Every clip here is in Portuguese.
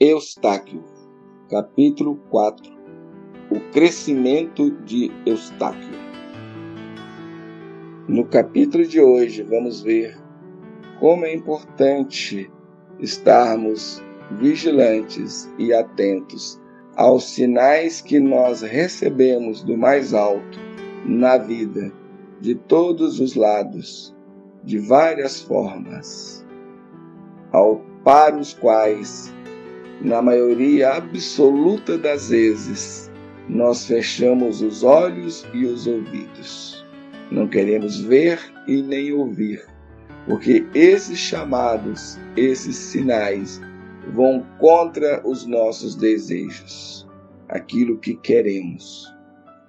Eustáquio, capítulo 4 O crescimento de Eustáquio. No capítulo de hoje, vamos ver como é importante estarmos vigilantes e atentos aos sinais que nós recebemos do mais alto na vida, de todos os lados, de várias formas, ao, para os quais, na maioria absoluta das vezes, nós fechamos os olhos e os ouvidos. Não queremos ver e nem ouvir, porque esses chamados, esses sinais, vão contra os nossos desejos, aquilo que queremos.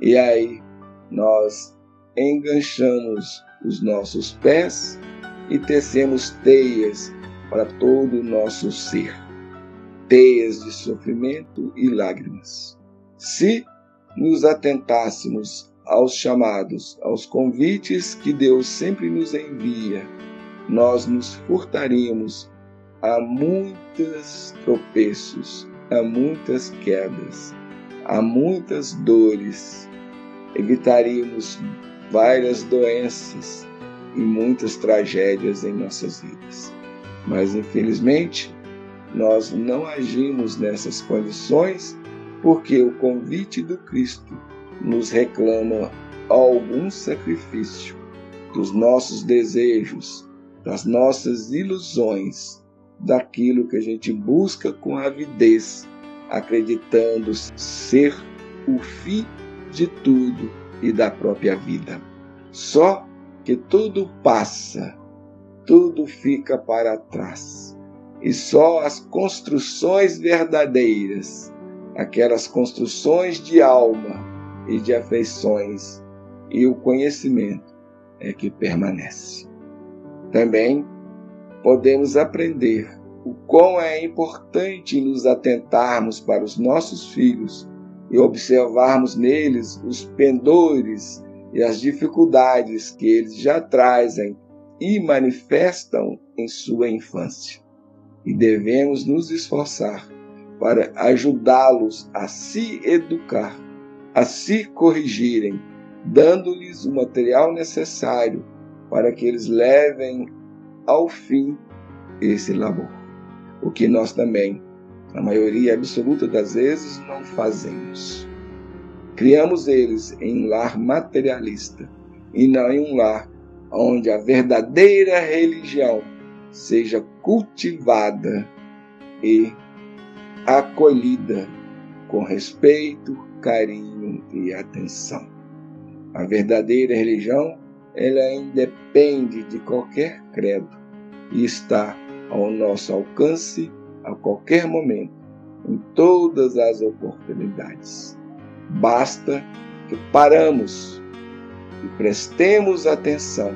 E aí nós enganchamos os nossos pés e tecemos teias para todo o nosso ser, teias de sofrimento e lágrimas. Se nos atentássemos aos chamados, aos convites que Deus sempre nos envia, nós nos furtaríamos há muitos tropeços, há muitas quedas, há muitas dores. Evitaríamos várias doenças e muitas tragédias em nossas vidas. Mas, infelizmente, nós não agimos nessas condições porque o convite do Cristo nos reclama algum sacrifício dos nossos desejos, das nossas ilusões daquilo que a gente busca com avidez, acreditando ser o fim de tudo e da própria vida. Só que tudo passa, tudo fica para trás. E só as construções verdadeiras, aquelas construções de alma e de afeições e o conhecimento é que permanece. Também podemos aprender o quão é importante nos atentarmos para os nossos filhos e observarmos neles os pendores e as dificuldades que eles já trazem e manifestam em sua infância. E devemos nos esforçar para ajudá-los a se educar, a se corrigirem, dando-lhes o material necessário para que eles levem ao fim esse labor. O que nós também, na maioria absoluta das vezes, não fazemos. Criamos eles em um lar materialista e não em um lar onde a verdadeira religião seja cultivada e acolhida com respeito, carinho e atenção. A verdadeira religião ela independe de qualquer credo e está ao nosso alcance a qualquer momento, em todas as oportunidades. Basta que paramos e prestemos atenção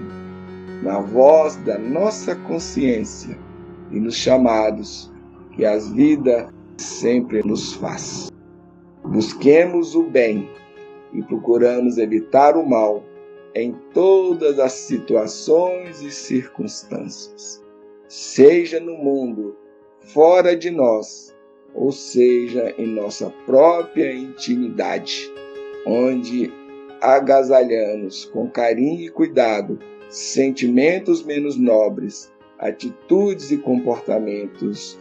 na voz da nossa consciência e nos chamados que as vidas sempre nos faz. Busquemos o bem e procuramos evitar o mal em todas as situações e circunstâncias, seja no mundo fora de nós, ou seja em nossa própria intimidade, onde agasalhamos com carinho e cuidado sentimentos menos nobres, atitudes e comportamentos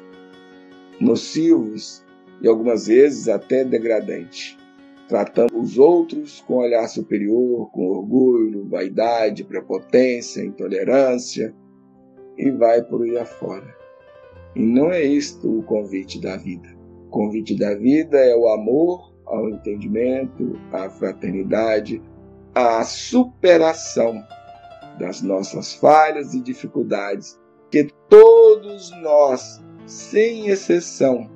nocivos e algumas vezes até degradantes tratando os outros com olhar superior, com orgulho, vaidade, prepotência, intolerância e vai por aí afora. E não é isto o convite da vida. O convite da vida é o amor ao entendimento, à fraternidade, à superação das nossas falhas e dificuldades que todos nós, sem exceção,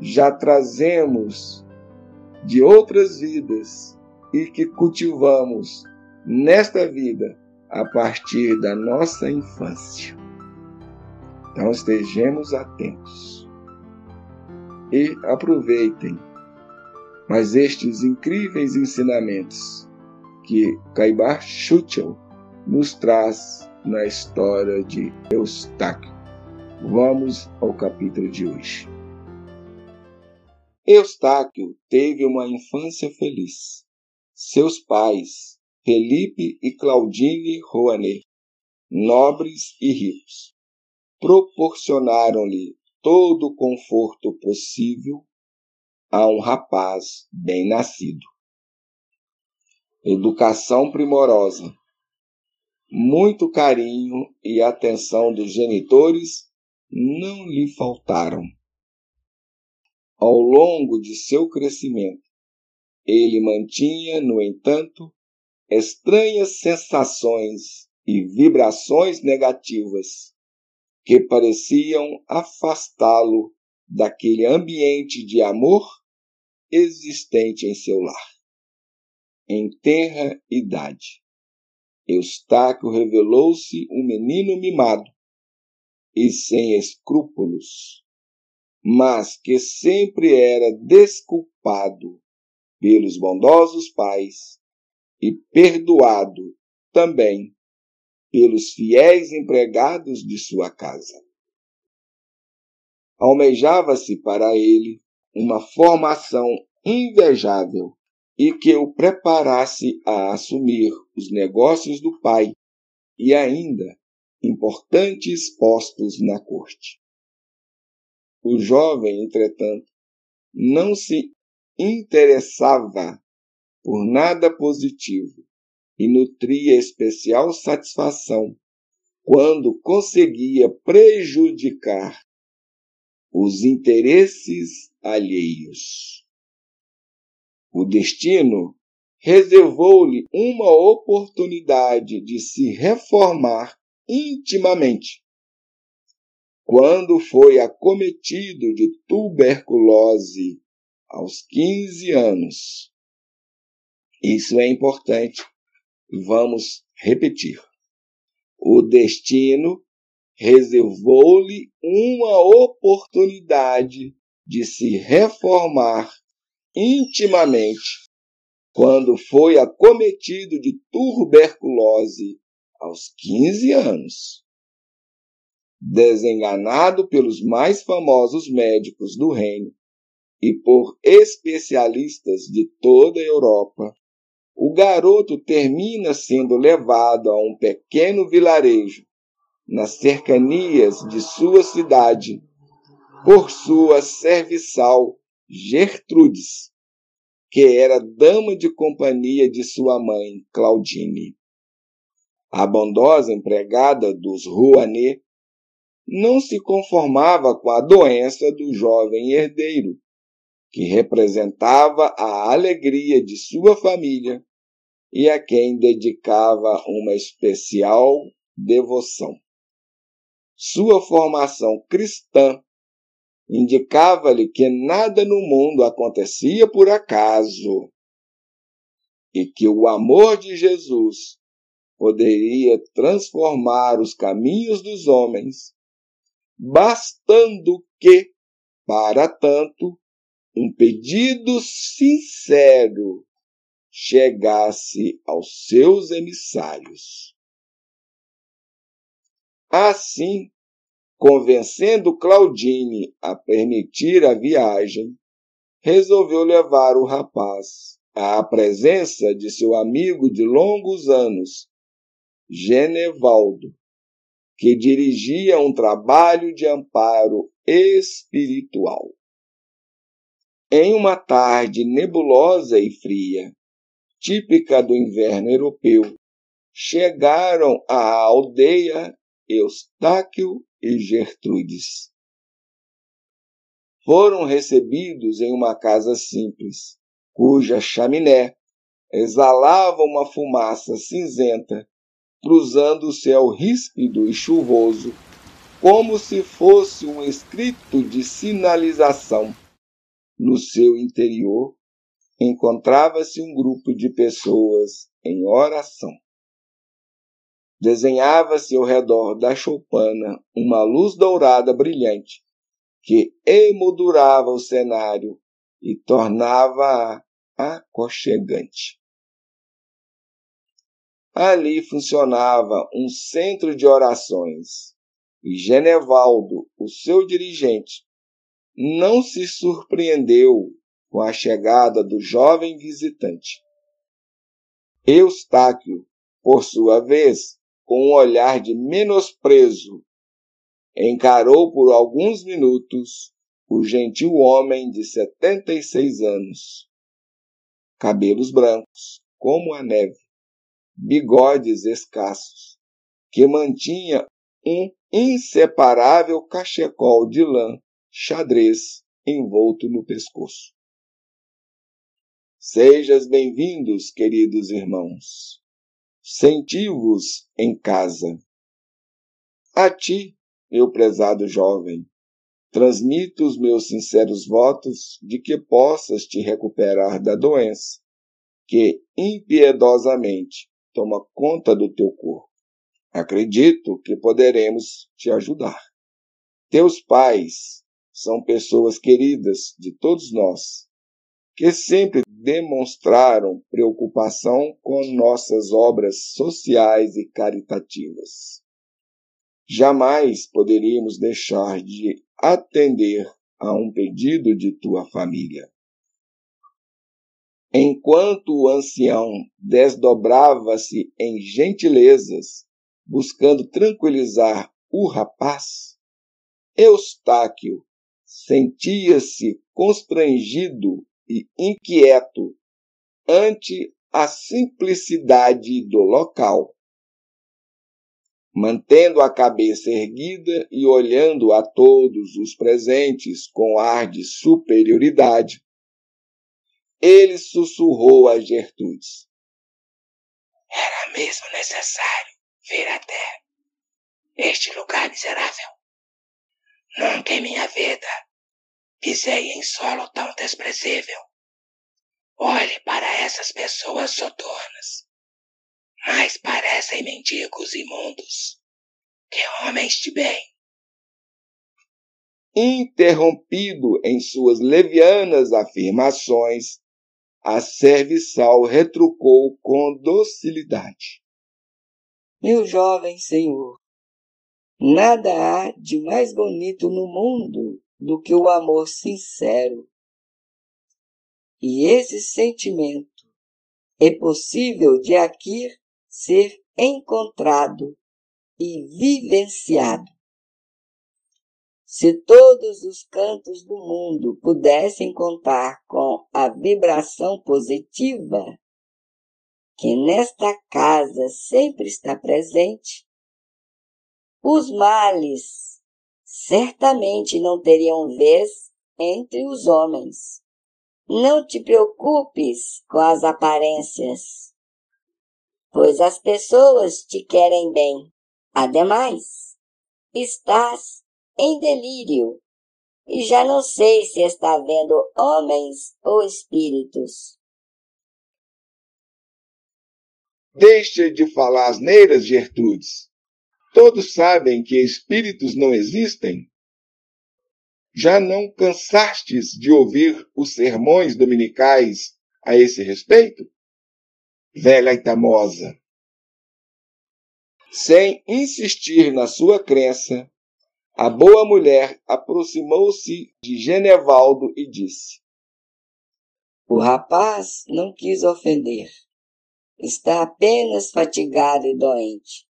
já trazemos de outras vidas e que cultivamos nesta vida a partir da nossa infância. Então estejamos atentos e aproveitem mais estes incríveis ensinamentos que Caibar Schuchel nos traz na história de Eustáquio. Vamos ao capítulo de hoje. Eustáquio teve uma infância feliz. Seus pais, Felipe e Claudine Rouanet, nobres e ricos, proporcionaram-lhe todo o conforto possível a um rapaz bem nascido. Educação primorosa, muito carinho e atenção dos genitores não lhe faltaram. Ao longo de seu crescimento, ele mantinha, no entanto, estranhas sensações e vibrações negativas que pareciam afastá-lo daquele ambiente de amor existente em seu lar. Em tenra idade, Eustáquio revelou-se um menino mimado e sem escrúpulos mas que sempre era desculpado pelos bondosos pais e perdoado também pelos fiéis empregados de sua casa. Almejava-se para ele uma formação invejável e que o preparasse a assumir os negócios do pai e ainda importantes postos na corte. O jovem, entretanto, não se interessava por nada positivo e nutria especial satisfação quando conseguia prejudicar os interesses alheios. O destino reservou-lhe uma oportunidade de se reformar intimamente quando foi acometido de tuberculose aos 15 anos. Isso é importante. Vamos repetir. O destino reservou-lhe uma oportunidade de se reformar intimamente quando foi acometido de tuberculose aos 15 anos. Desenganado pelos mais famosos médicos do reino e por especialistas de toda a Europa, o garoto termina sendo levado a um pequeno vilarejo nas cercanias de sua cidade por sua serviçal Gertrudes, que era dama de companhia de sua mãe Claudine. A bondosa empregada dos Rouanet não se conformava com a doença do jovem herdeiro, que representava a alegria de sua família e a quem dedicava uma especial devoção. Sua formação cristã indicava-lhe que nada no mundo acontecia por acaso e que o amor de Jesus poderia transformar os caminhos dos homens bastando que, para tanto, um pedido sincero chegasse aos seus emissários. Assim, convencendo Claudine a permitir a viagem, resolveu levar o rapaz à presença de seu amigo de longos anos, Genevaldo, que dirigia um trabalho de amparo espiritual. Em uma tarde nebulosa e fria, típica do inverno europeu, chegaram à aldeia Eustáquio e Gertrudes. Foram recebidos em uma casa simples, cuja chaminé exalava uma fumaça cinzenta cruzando o céu ríspido e chuvoso, como se fosse um escrito de sinalização. No seu interior encontrava-se um grupo de pessoas em oração. Desenhava-se ao redor da choupana uma luz dourada brilhante que emoldurava o cenário e tornava-a aconchegante. Ali funcionava um centro de orações e Genevaldo, o seu dirigente, não se surpreendeu com a chegada do jovem visitante. Eustáquio, por sua vez, com um olhar de menosprezo, encarou por alguns minutos o gentil homem de setenta e seis anos. Cabelos brancos, como a neve, bigodes escassos, que mantinha um inseparável cachecol de lã xadrez envolto no pescoço. Sejas bem-vindos, queridos irmãos. Senti-vos em casa. A ti, meu prezado jovem, transmito os meus sinceros votos de que possas te recuperar da doença que impiedosamente toma conta do teu corpo. Acredito que poderemos te ajudar. Teus pais são pessoas queridas de todos nós, que sempre demonstraram preocupação com nossas obras sociais e caritativas. Jamais poderíamos deixar de atender a um pedido de tua família. Enquanto o ancião desdobrava-se em gentilezas, buscando tranquilizar o rapaz, Eustáquio sentia-se constrangido e inquieto ante a simplicidade do local mantendo a cabeça erguida e olhando a todos os presentes com ar de superioridade, ele sussurrou a Gertrudes. Era mesmo necessário vir até este lugar miserável. Nunca em minha vida pisei em solo tão desprezível. Olhe para essas pessoas soturnas mais parecem mendigos imundos que homens de bem. Interrompido em suas levianas afirmações, a serviçal retrucou com docilidade. Meu jovem senhor, nada há de mais bonito no mundo do que o amor sincero. E esse sentimento é possível de aqui ser encontrado e vivenciado. Se todos os cantos do mundo pudessem contar com a vibração positiva que nesta casa sempre está presente, os males certamente não teriam vez entre os homens. Não te preocupes com as aparências pois as pessoas te querem bem. Ademais, estás em delírio e já não sei se está vendo homens ou espíritos. Deixa de falar asneiras, Gertrudes. Todos sabem que espíritos não existem. Já não cansastes de ouvir os sermões dominicais a esse respeito? velha Itamosa. Sem insistir na sua crença, a boa mulher aproximou-se de Genevaldo e disse: O rapaz não quis ofender. Está apenas fatigado e doente.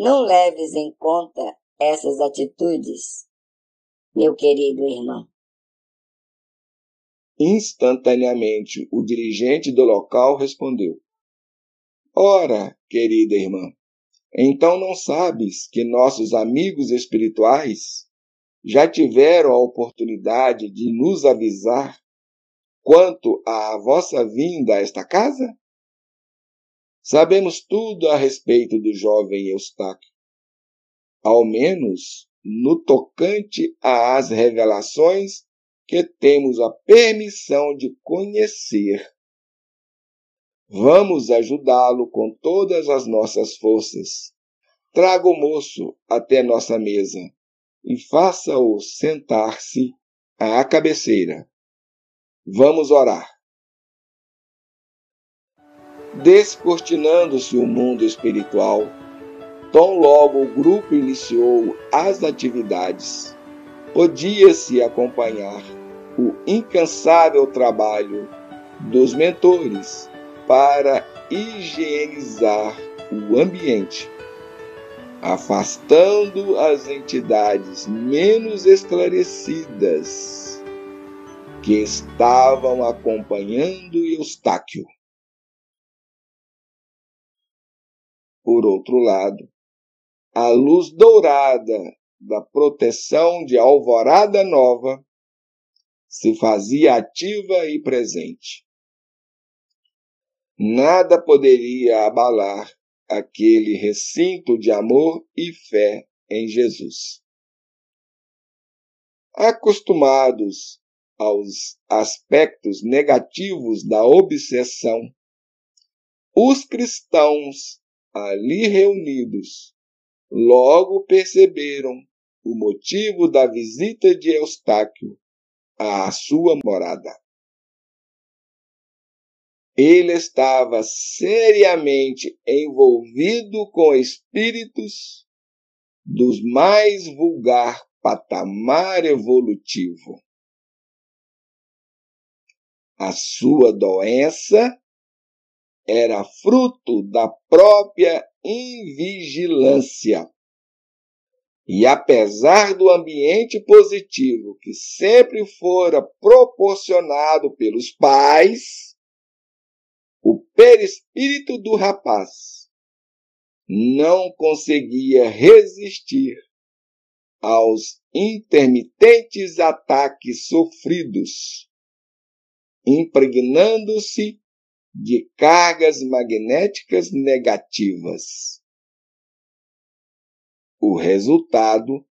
Não leves em conta essas atitudes, meu querido irmão. Instantaneamente, o dirigente do local respondeu: Ora, querida irmã, então não sabes que nossos amigos espirituais já tiveram a oportunidade de nos avisar quanto à vossa vinda a esta casa? Sabemos tudo a respeito do jovem Eustáquio, ao menos no tocante às revelações que temos a permissão de conhecer. Vamos ajudá-lo com todas as nossas forças. Traga o moço até nossa mesa e faça-o sentar-se à cabeceira. Vamos orar. Descortinando-se o mundo espiritual, tão logo o grupo iniciou as atividades podia-se acompanhar o incansável trabalho dos mentores para higienizar o ambiente, afastando as entidades menos esclarecidas que estavam acompanhando Eustáquio. Por outro lado, a luz dourada da proteção de Alvorada Nova se fazia ativa e presente. Nada poderia abalar aquele recinto de amor e fé em Jesus. Acostumados aos aspectos negativos da obsessão, os cristãos ali reunidos logo perceberam o motivo da visita de Eustáquio à sua morada. Ele estava seriamente envolvido com espíritos dos mais vulgar patamar evolutivo. A sua doença era fruto da própria invigilância. E apesar do ambiente positivo que sempre fora proporcionado pelos pais, o perispírito do rapaz não conseguia resistir aos intermitentes ataques sofridos, impregnando-se de cargas magnéticas negativas. O resultado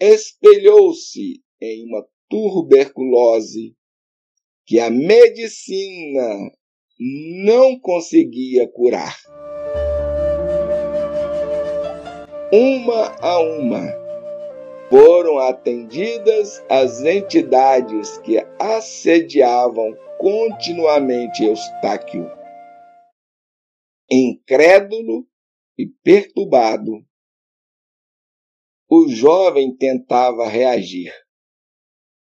espelhou-se em uma tuberculose que a medicina não conseguia curar. Uma a uma foram atendidas as entidades que assediavam continuamente Eustáquio. Incrédulo e perturbado, o jovem tentava reagir,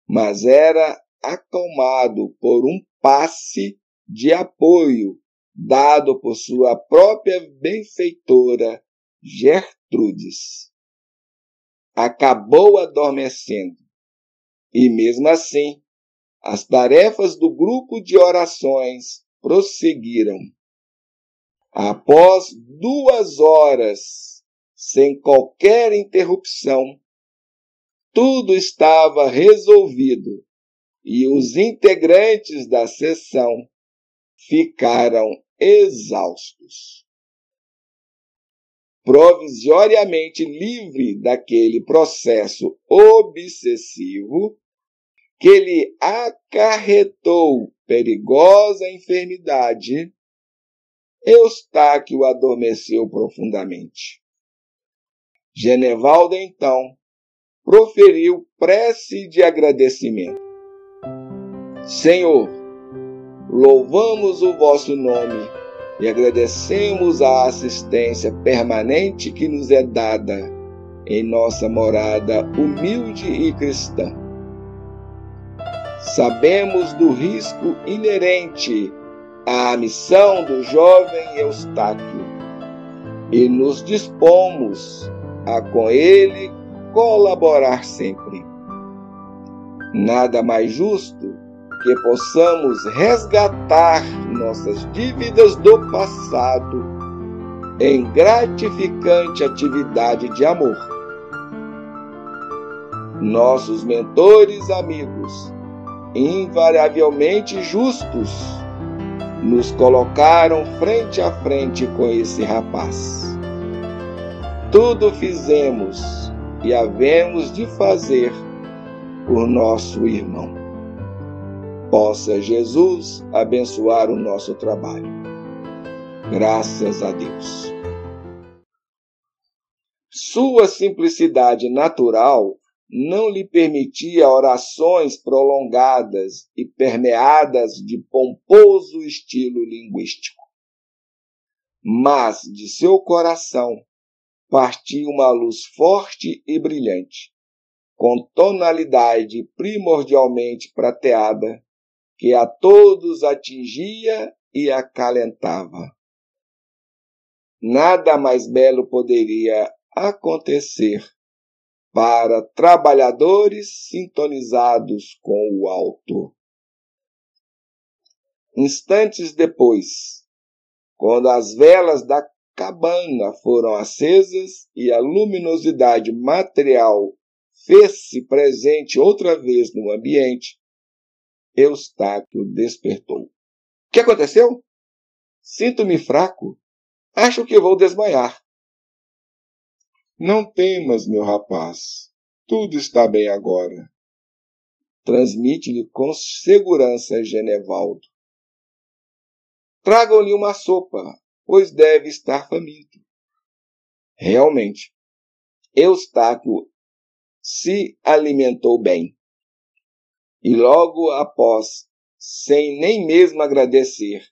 mas era acalmado por um passe de apoio dado por sua própria benfeitora Gertrudes. Acabou adormecendo e, mesmo assim, as tarefas do grupo de orações prosseguiram. Após duas horas, sem qualquer interrupção, tudo estava resolvido e os integrantes da sessão ficaram exaustos. Provisoriamente livre daquele processo obsessivo, que lhe acarretou perigosa enfermidade, Eustáquio adormeceu profundamente. Genevalda, então, proferiu prece de agradecimento. Senhor, louvamos o vosso nome e agradecemos a assistência permanente que nos é dada em nossa morada humilde e cristã Sabemos do risco inerente à missão do jovem Eustáquio e nos dispomos a com ele colaborar sempre. Nada mais justo que possamos resgatar nossas dívidas do passado em gratificante atividade de amor. Nossos mentores amigos invariavelmente justos, nos colocaram frente a frente com esse rapaz. Tudo fizemos e havemos de fazer por nosso irmão. Possa Jesus abençoar o nosso trabalho. Graças a Deus. Sua simplicidade natural não lhe permitia orações prolongadas e permeadas de pomposo estilo linguístico. Mas de seu coração partia uma luz forte e brilhante, com tonalidade primordialmente prateada, que a todos atingia e acalentava. Nada mais belo poderia acontecer para trabalhadores sintonizados com o alto. Instantes depois, quando as velas da cabana foram acesas e a luminosidade material fez-se presente outra vez no ambiente, Eustáquio despertou. O que aconteceu? Sinto-me fraco. Acho que vou desmaiar. Não temas, meu rapaz. Tudo está bem agora. Transmite-lhe com segurança Genevaldo. Tragam-lhe uma sopa, pois deve estar faminto. Realmente, Eustáquio se alimentou bem. E logo após, sem nem mesmo agradecer,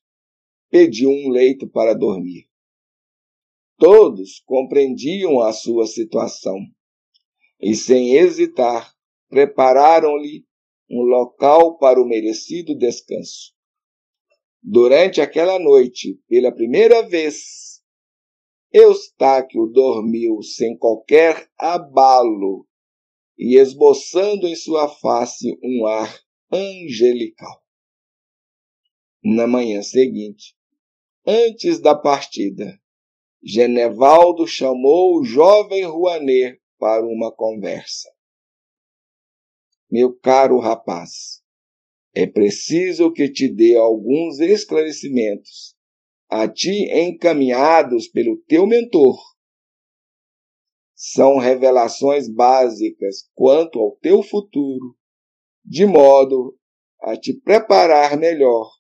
pediu um leito para dormir. Todos compreendiam a sua situação e, sem hesitar, prepararam-lhe um local para o merecido descanso. Durante aquela noite, pela primeira vez, Eustáquio dormiu sem qualquer abalo e esboçando em sua face um ar angelical. Na manhã seguinte, antes da partida, Genevaldo chamou o jovem Rouanet para uma conversa. Meu caro rapaz, é preciso que te dê alguns esclarecimentos, a ti encaminhados pelo teu mentor, são revelações básicas quanto ao teu futuro, de modo a te preparar melhor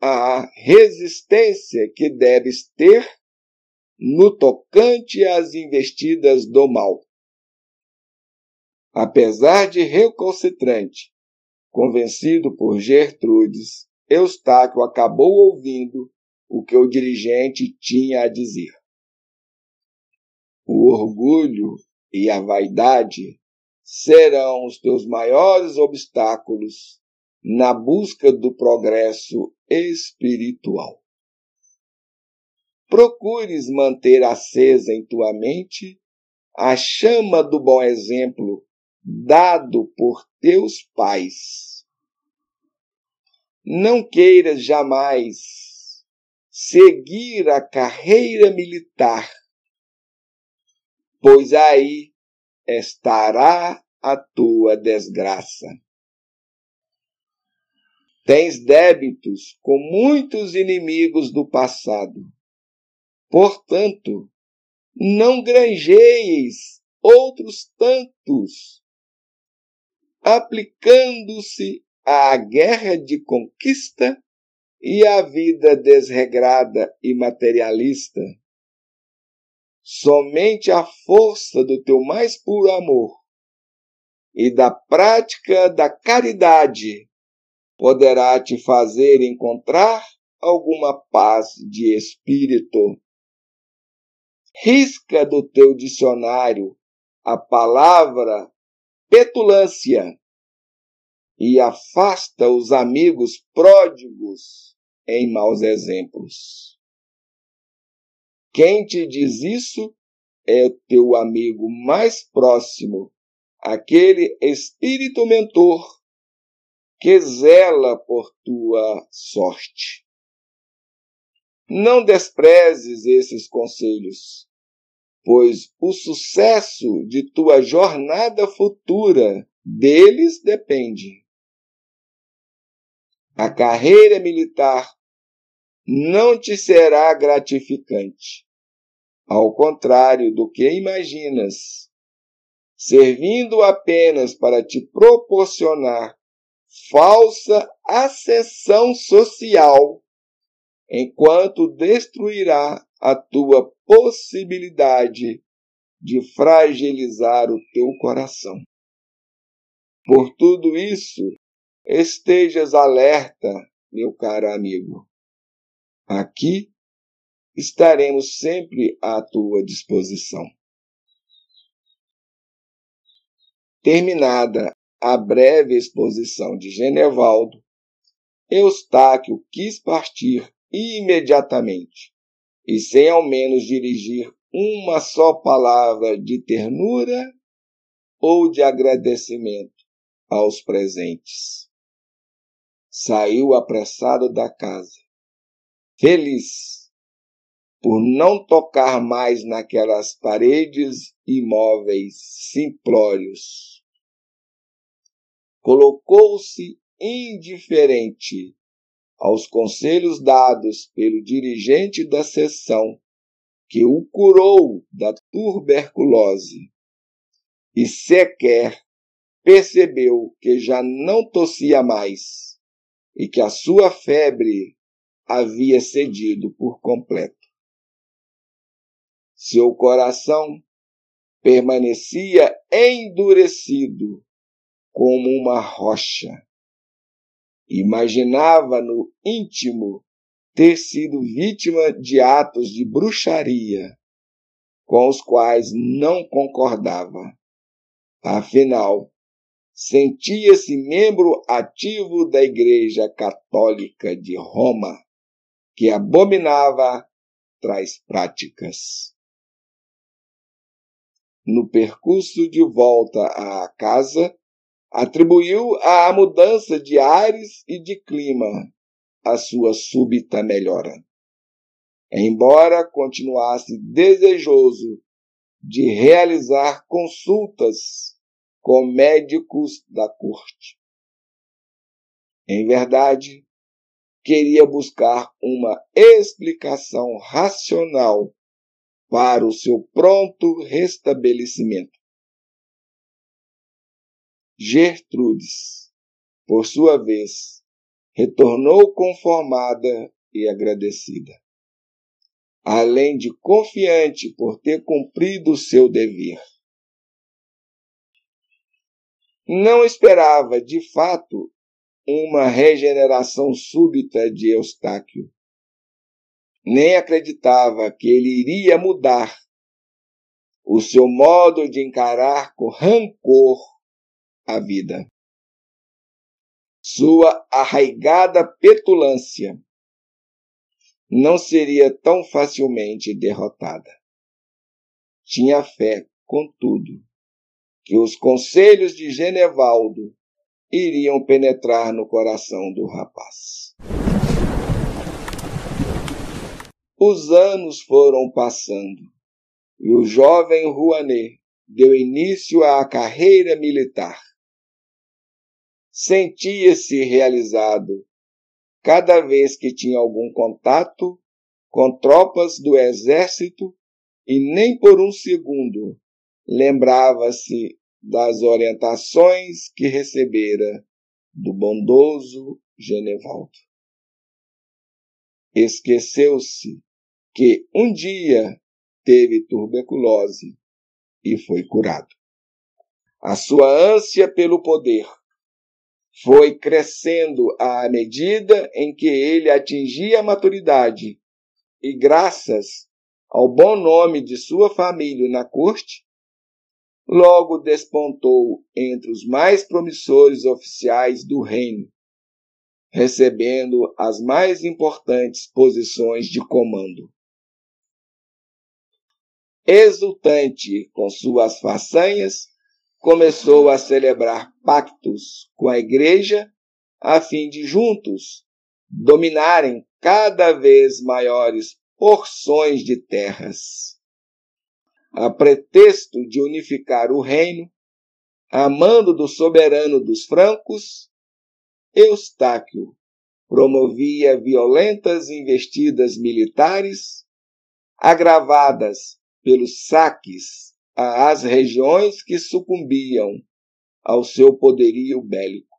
à resistência que deves ter no tocante às investidas do mal. Apesar de recalcitrante, convencido por Gertrudes, Eustáquio acabou ouvindo o que o dirigente tinha a dizer o orgulho e a vaidade serão os teus maiores obstáculos na busca do progresso espiritual. Procures manter acesa em tua mente a chama do bom exemplo dado por teus pais. Não queiras jamais seguir a carreira militar pois aí estará a tua desgraça. Tens débitos com muitos inimigos do passado. Portanto, não granjeis outros tantos, aplicando-se à guerra de conquista e à vida desregrada e materialista somente a força do teu mais puro amor e da prática da caridade poderá te fazer encontrar alguma paz de espírito. Risca do teu dicionário a palavra petulância e afasta os amigos pródigos em maus exemplos. Quem te diz isso é o teu amigo mais próximo, aquele espírito mentor que zela por tua sorte. Não desprezes esses conselhos, pois o sucesso de tua jornada futura deles depende. A carreira militar não te será gratificante ao contrário do que imaginas, servindo apenas para te proporcionar falsa ascensão social, enquanto destruirá a tua possibilidade de fragilizar o teu coração. Por tudo isso, estejas alerta, meu caro amigo. Aqui estaremos sempre à tua disposição. Terminada a breve exposição de Genevaldo, Eustáquio quis partir imediatamente e sem ao menos dirigir uma só palavra de ternura ou de agradecimento aos presentes. Saiu apressado da casa, feliz por não tocar mais naquelas paredes imóveis simplórios. Colocou-se indiferente aos conselhos dados pelo dirigente da sessão que o curou da tuberculose e sequer percebeu que já não tossia mais e que a sua febre havia cedido por completo. Seu coração permanecia endurecido como uma rocha. Imaginava no íntimo ter sido vítima de atos de bruxaria com os quais não concordava. Afinal, sentia-se membro ativo da Igreja Católica de Roma, que abominava tais práticas. No percurso de volta à casa, atribuiu à mudança de ares e de clima a sua súbita melhora. Embora continuasse desejoso de realizar consultas com médicos da corte. Em verdade, queria buscar uma explicação racional para o seu pronto restabelecimento. Gertrudes, por sua vez, retornou conformada e agradecida. Além de confiante por ter cumprido o seu dever. Não esperava, de fato, uma regeneração súbita de Eustáquio. Nem acreditava que ele iria mudar o seu modo de encarar com rancor a vida sua arraigada petulância não seria tão facilmente derrotada. Tinha fé, contudo, que os conselhos de Genevaldo iriam penetrar no coração do rapaz. Os anos foram passando e o jovem Rouanet deu início à carreira militar sentia-se realizado cada vez que tinha algum contato com tropas do exército e nem por um segundo lembrava-se das orientações que recebera do bondoso Genevaldo. Esqueceu-se que um dia teve tuberculose e foi curado. A sua ânsia pelo poder foi crescendo à medida em que ele atingia a maturidade, e graças ao bom nome de sua família na corte, logo despontou entre os mais promissores oficiais do reino, recebendo as mais importantes posições de comando. Exultante com suas façanhas, começou a celebrar pactos com a igreja a fim de juntos dominarem cada vez maiores porções de terras. A pretexto de unificar o reino, amando do soberano dos francos, Eustáquio promovia violentas investidas militares, agravadas pelos saques às regiões que sucumbiam ao seu poderio bélico.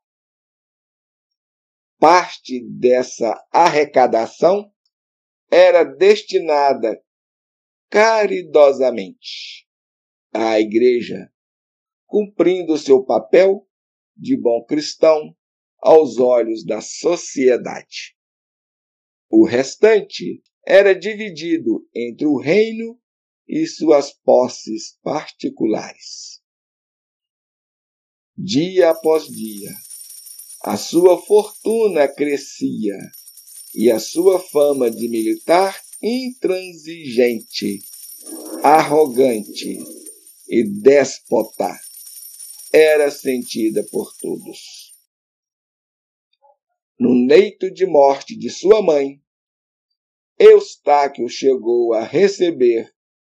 Parte dessa arrecadação era destinada caridosamente à Igreja, cumprindo seu papel de bom cristão aos olhos da sociedade. O restante era dividido entre o reino e suas posses particulares. Dia após dia, a sua fortuna crescia e a sua fama de militar intransigente, arrogante e déspota era sentida por todos. No leito de morte de sua mãe, Eustáquio chegou a receber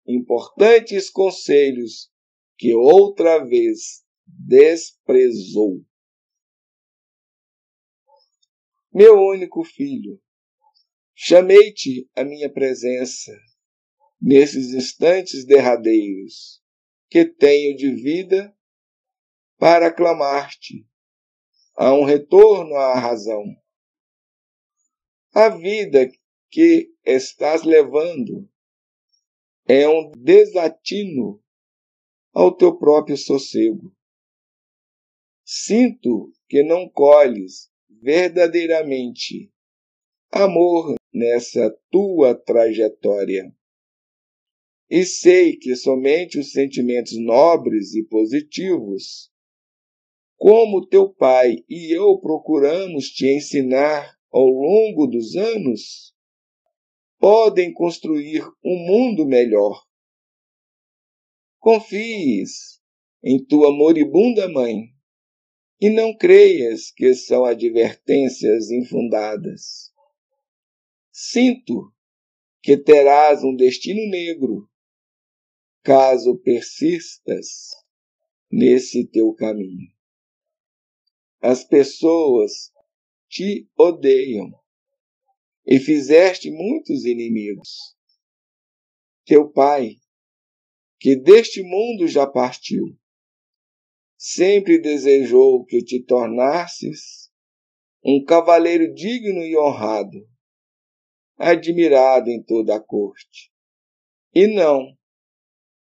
importantes conselhos que outra vez desprezou. Meu único filho, chamei-te à minha presença nesses instantes derradeiros que tenho de vida para aclamar-te a um retorno à razão. A vida que estás levando é um desatino ao teu próprio sossego. Sinto que não colhes verdadeiramente amor nessa tua trajetória. E sei que somente os sentimentos nobres e positivos, como teu pai e eu procuramos te ensinar ao longo dos anos, podem construir um mundo melhor. Confies em tua moribunda mãe e não creias que são advertências infundadas. Sinto que terás um destino negro caso persistas nesse teu caminho. As pessoas te odeiam e fizeste muitos inimigos. Teu pai, que deste mundo já partiu, sempre desejou que te tornasses um cavaleiro digno e honrado, admirado em toda a corte, e não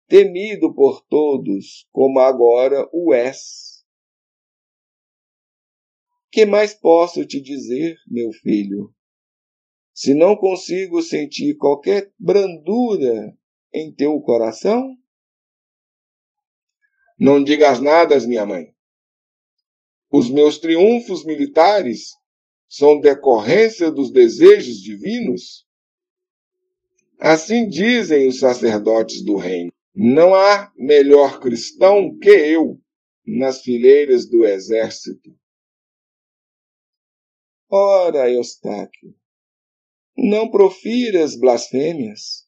temido por todos como agora o és. Que mais posso te dizer, meu filho? Se não consigo sentir qualquer brandura em teu coração? Não digas nada, minha mãe. Os meus triunfos militares são decorrência dos desejos divinos? Assim dizem os sacerdotes do reino. Não há melhor cristão que eu nas fileiras do exército. Ora, Eustáquio, não profiras blasfêmias.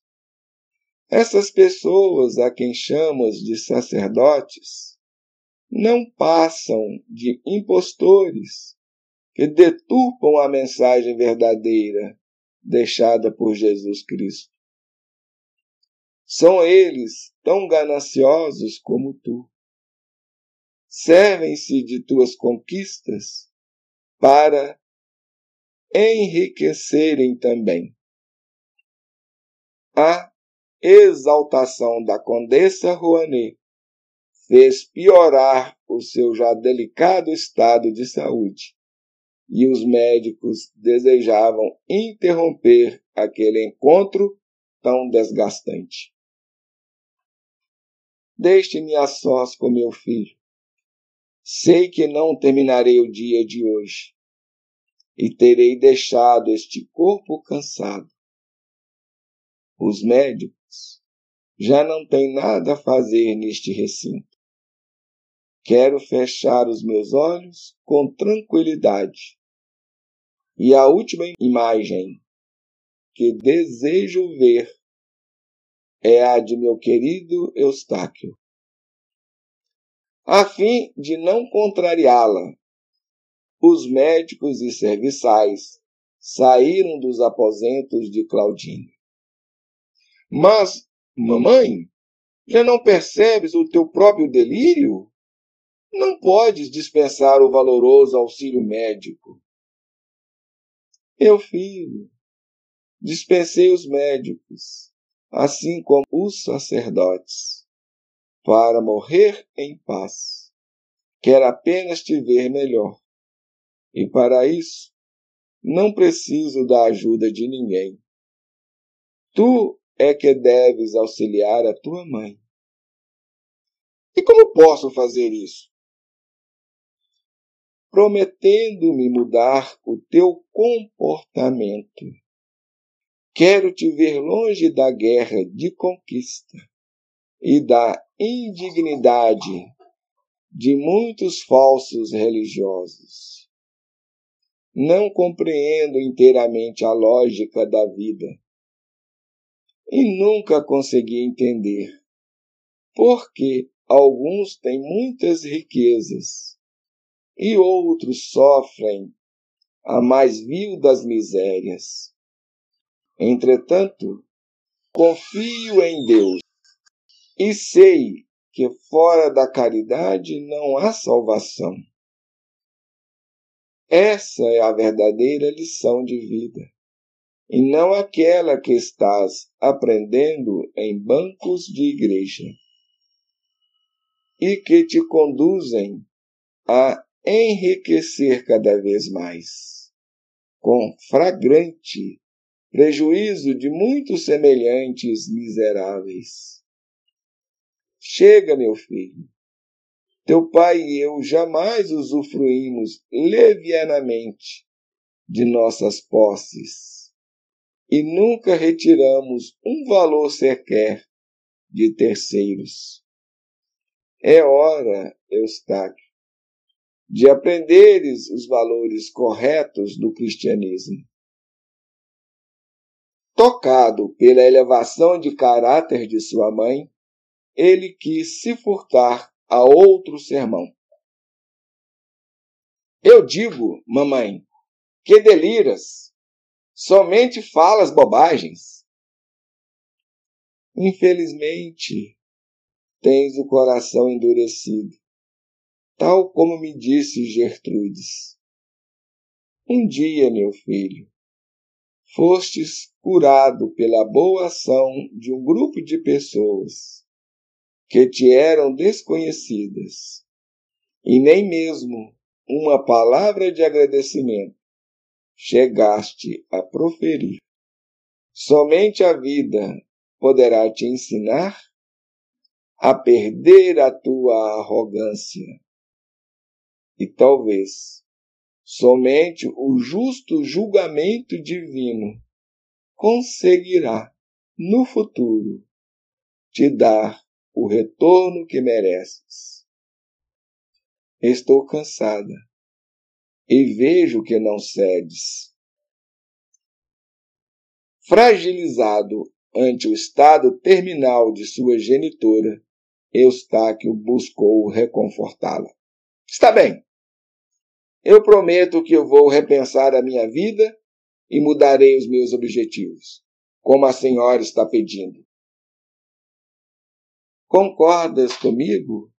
Essas pessoas a quem chamas de sacerdotes não passam de impostores que deturpam a mensagem verdadeira deixada por Jesus Cristo. São eles tão gananciosos como tu. Servem-se de tuas conquistas para enriquecerem também. A exaltação da Condessa Rouanet fez piorar o seu já delicado estado de saúde, e os médicos desejavam interromper aquele encontro tão desgastante. Deixe-me a sós com meu filho. Sei que não terminarei o dia de hoje, e terei deixado este corpo cansado. Os médicos já não têm nada a fazer neste recinto. Quero fechar os meus olhos com tranquilidade. E a última imagem que desejo ver é a de meu querido Eustáquio. A fim de não contrariá-la os médicos e serviçais saíram dos aposentos de Claudine. Mas, mamãe, já não percebes o teu próprio delírio? Não podes dispensar o valoroso auxílio médico. Meu filho, dispensei os médicos, assim como os sacerdotes, para morrer em paz. Quero apenas te ver melhor. E para isso, não preciso da ajuda de ninguém. Tu é que deves auxiliar a tua mãe. E como posso fazer isso? prometendo-me mudar o teu comportamento. Quero te ver longe da guerra de conquista e da indignidade de muitos falsos religiosos. Não compreendo inteiramente a lógica da vida e nunca consegui entender por que alguns têm muitas riquezas e outros sofrem a mais vil das misérias. Entretanto, confio em Deus e sei que fora da caridade não há salvação. Essa é a verdadeira lição de vida, e não aquela que estás aprendendo em bancos de igreja, e que te conduzem a enriquecer cada vez mais, com fragrante prejuízo de muitos semelhantes miseráveis. Chega, meu filho. Teu pai e eu jamais usufruímos levianamente de nossas posses e nunca retiramos um valor sequer de terceiros. É hora, Eustáquio, de aprenderes os valores corretos do cristianismo. Tocado pela elevação de caráter de sua mãe, ele quis se furtar a outro sermão. Eu digo, mamãe, que deliras, somente falas bobagens. Infelizmente, tens o coração endurecido, tal como me disse Gertrudes. Um dia, meu filho, fostes curado pela boa ação de um grupo de pessoas que te eram desconhecidas, e nem mesmo uma palavra de agradecimento chegaste a proferir. Somente a vida poderá te ensinar a perder a tua arrogância. E talvez somente o justo julgamento divino conseguirá, no futuro, te dar o retorno que mereces. Estou cansada e vejo que não cedes. Fragilizado ante o estado terminal de sua genitora, Eustáquio buscou reconfortá-la. Está bem. Eu prometo que eu vou repensar a minha vida e mudarei os meus objetivos, como a senhora está pedindo. Concordas comigo,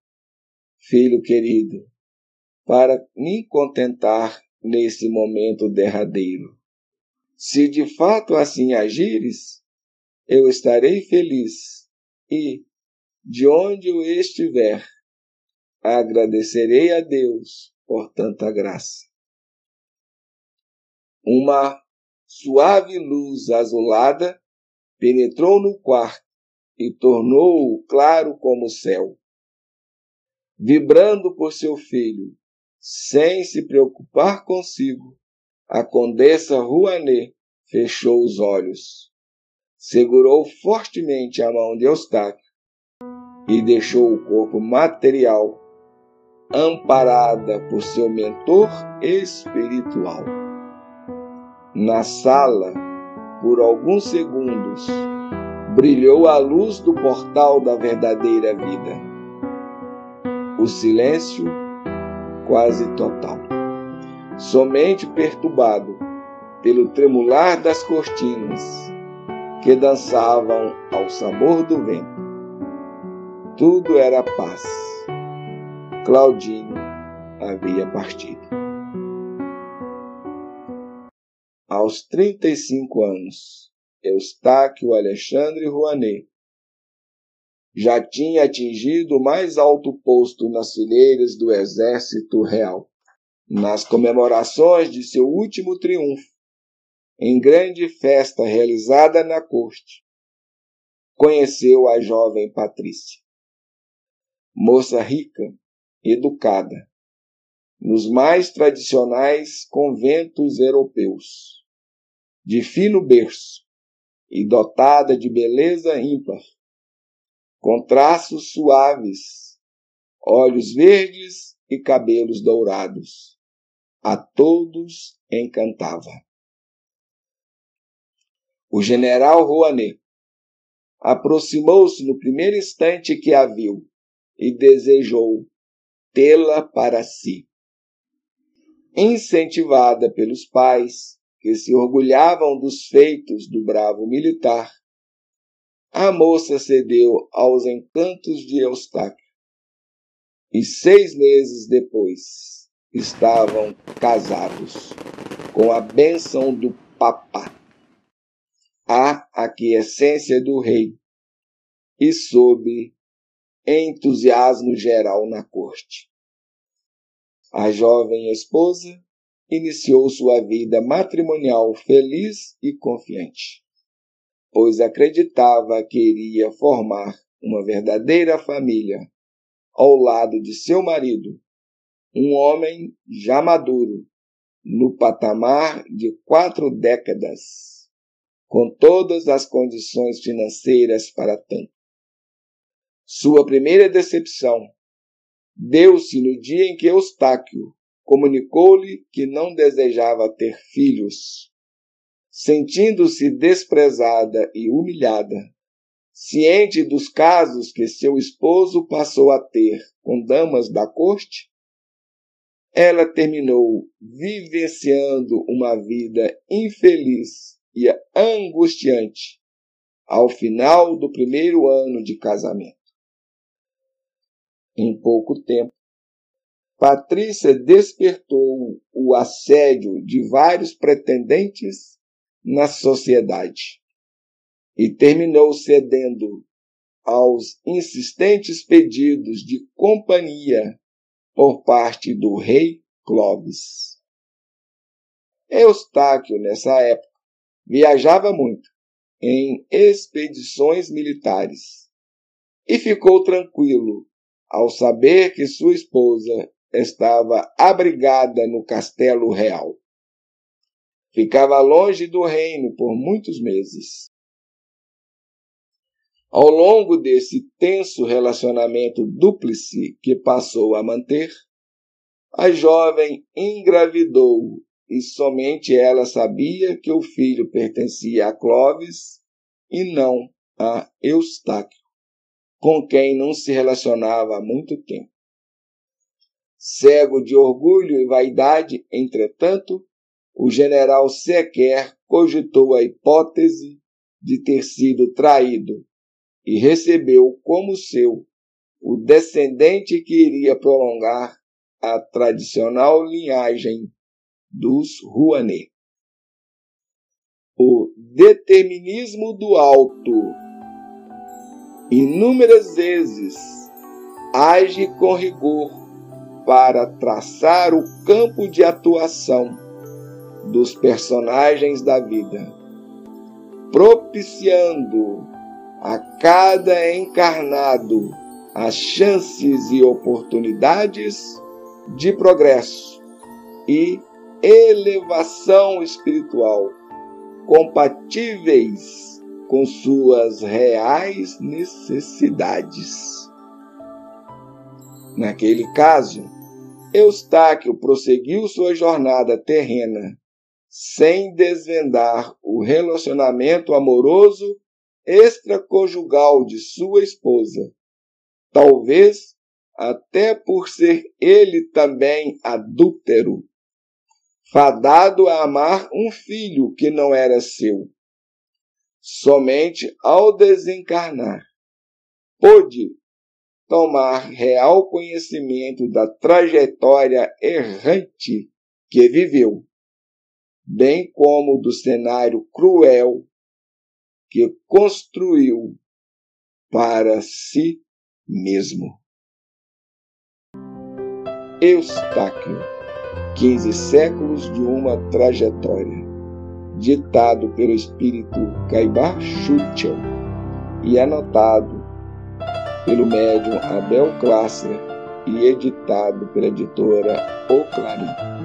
filho querido, para me contentar nesse momento derradeiro? Se de fato assim agires, eu estarei feliz e, de onde eu estiver, agradecerei a Deus por tanta graça. Uma suave luz azulada penetrou no quarto e tornou-o claro como o céu. Vibrando por seu filho, sem se preocupar consigo, a condessa Rouanet fechou os olhos, segurou fortemente a mão de Eustáquio e deixou o corpo material amparada por seu mentor espiritual. Na sala, por alguns segundos, brilhou a luz do portal da verdadeira vida. O silêncio quase total, somente perturbado pelo tremular das cortinas que dançavam ao sabor do vento. Tudo era paz. Claudine havia partido. Aos 35 anos, Eustáquio Alexandre Rouanet. Já tinha atingido o mais alto posto nas fileiras do Exército Real, nas comemorações de seu último triunfo, em grande festa realizada na corte. Conheceu a jovem Patrícia, moça rica, educada, nos mais tradicionais conventos europeus, de fino berço e dotada de beleza ímpar, com traços suaves, olhos verdes e cabelos dourados. A todos encantava. O general Rouanet aproximou-se no primeiro instante que a viu e desejou tê-la para si. Incentivada pelos pais, que se orgulhavam dos feitos do bravo militar, a moça cedeu aos encantos de Eustáquio. E seis meses depois estavam casados, com a bênção do Papa, a aquiescência do rei e sob entusiasmo geral na corte. A jovem esposa iniciou sua vida matrimonial feliz e confiante, pois acreditava que iria formar uma verdadeira família ao lado de seu marido, um homem já maduro, no patamar de quatro décadas, com todas as condições financeiras para tanto. Sua primeira decepção deu-se no dia em que Eustáquio comunicou-lhe que não desejava ter filhos. Sentindo-se desprezada e humilhada, ciente dos casos que seu esposo passou a ter com damas da corte, ela terminou vivenciando uma vida infeliz e angustiante ao final do primeiro ano de casamento. Em pouco tempo, Patrícia despertou o assédio de vários pretendentes na sociedade e terminou cedendo aos insistentes pedidos de companhia por parte do rei Clovis. Eustáquio, nessa época, viajava muito em expedições militares e ficou tranquilo ao saber que sua esposa estava abrigada no castelo real. Ficava longe do reino por muitos meses. Ao longo desse tenso relacionamento dúplice que passou a manter, a jovem engravidou e somente ela sabia que o filho pertencia a Clovis e não a Eustáquio, com quem não se relacionava há muito tempo. Cego de orgulho e vaidade, entretanto, o general sequer cogitou a hipótese de ter sido traído e recebeu como seu o descendente que iria prolongar a tradicional linhagem dos Rouanet. O determinismo do alto inúmeras vezes age com rigor para traçar o campo de atuação dos personagens da vida, propiciando a cada encarnado as chances e oportunidades de progresso e elevação espiritual compatíveis com suas reais necessidades. Naquele caso, Eustáquio prosseguiu sua jornada terrena sem desvendar o relacionamento amoroso extraconjugal de sua esposa. Talvez até por ser ele também adúltero, fadado a amar um filho que não era seu. Somente ao desencarnar, pôde tomar real conhecimento da trajetória errante que viveu, bem como do cenário cruel que construiu para si mesmo. Eustáquio, 15 séculos de uma trajetória, ditado pelo espírito Caibar Schutzel e anotado pelo médium Abel Klasser e editado pela editora O Clarim.